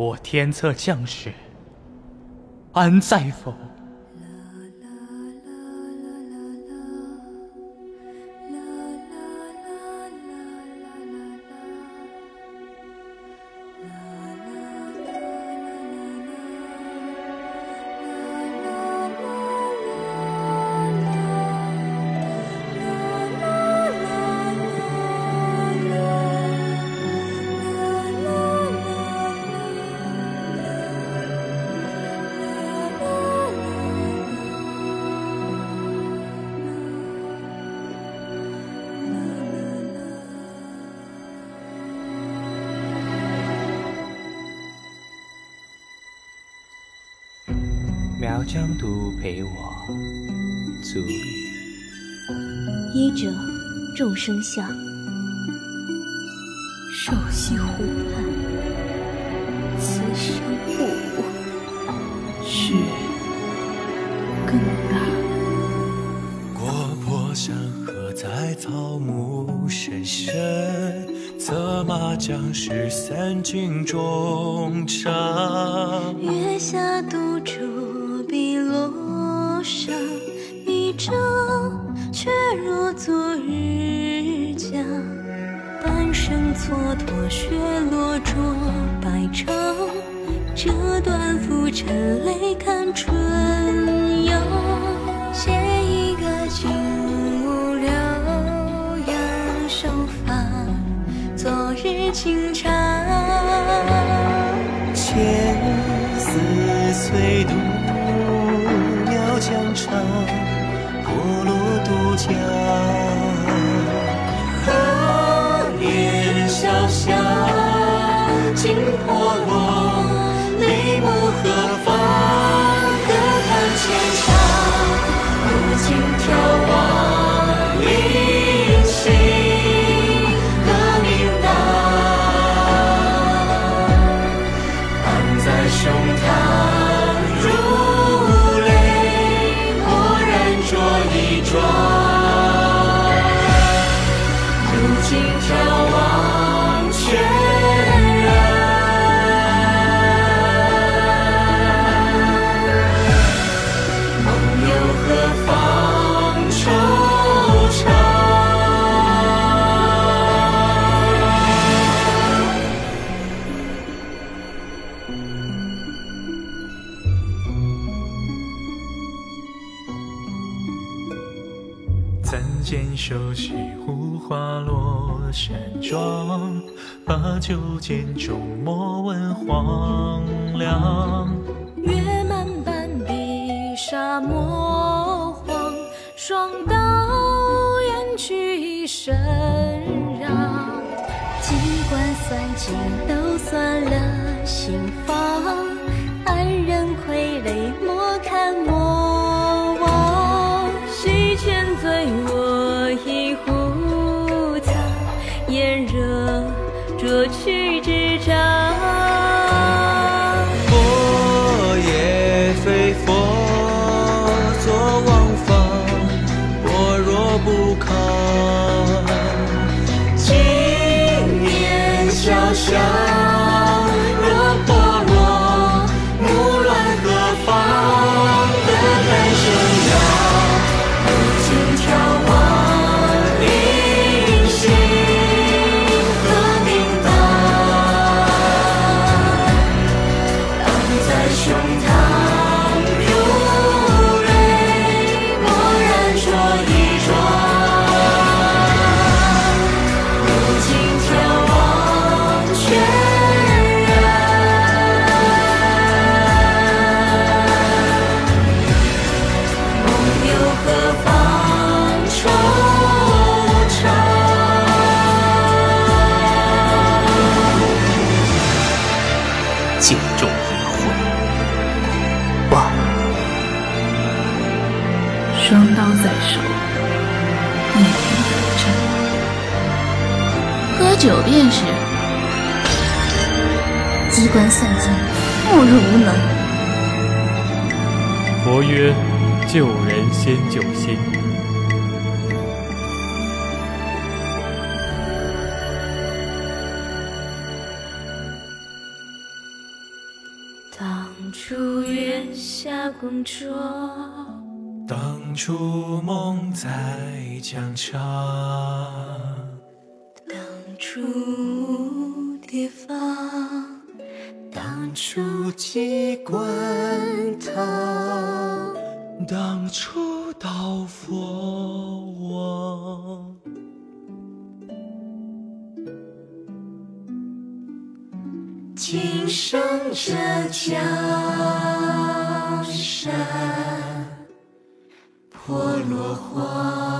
我天策将士安在否？苗疆独陪我足矣。医者众生相，瘦西湖畔，此生不古，是更大。国破山河在草木深深，策马将士三军中长。月下独酌碧落沙，一朝却若昨日家。半生蹉跎，雪落着百丈，这段浮沉泪看春阳。写一个金屋柳杨手法，昨日清茶。千丝翠独苗疆长，破落渡江。如今眺望。暂见瘦西湖花落山庄，把酒剑中莫问黄粱。月漫半壁沙漠荒，双刀远去一身让。机关算尽都算了心房，安人傀儡莫看莫炎热灼去纸双刀在手，一品得战。喝酒便是，机关算尽，莫若无能。佛曰：救人先救心。当初月下共酌，当初梦在江上，当初蝴蝶放，当初鸡冠汤，当初到佛王。今生这江山，破落花。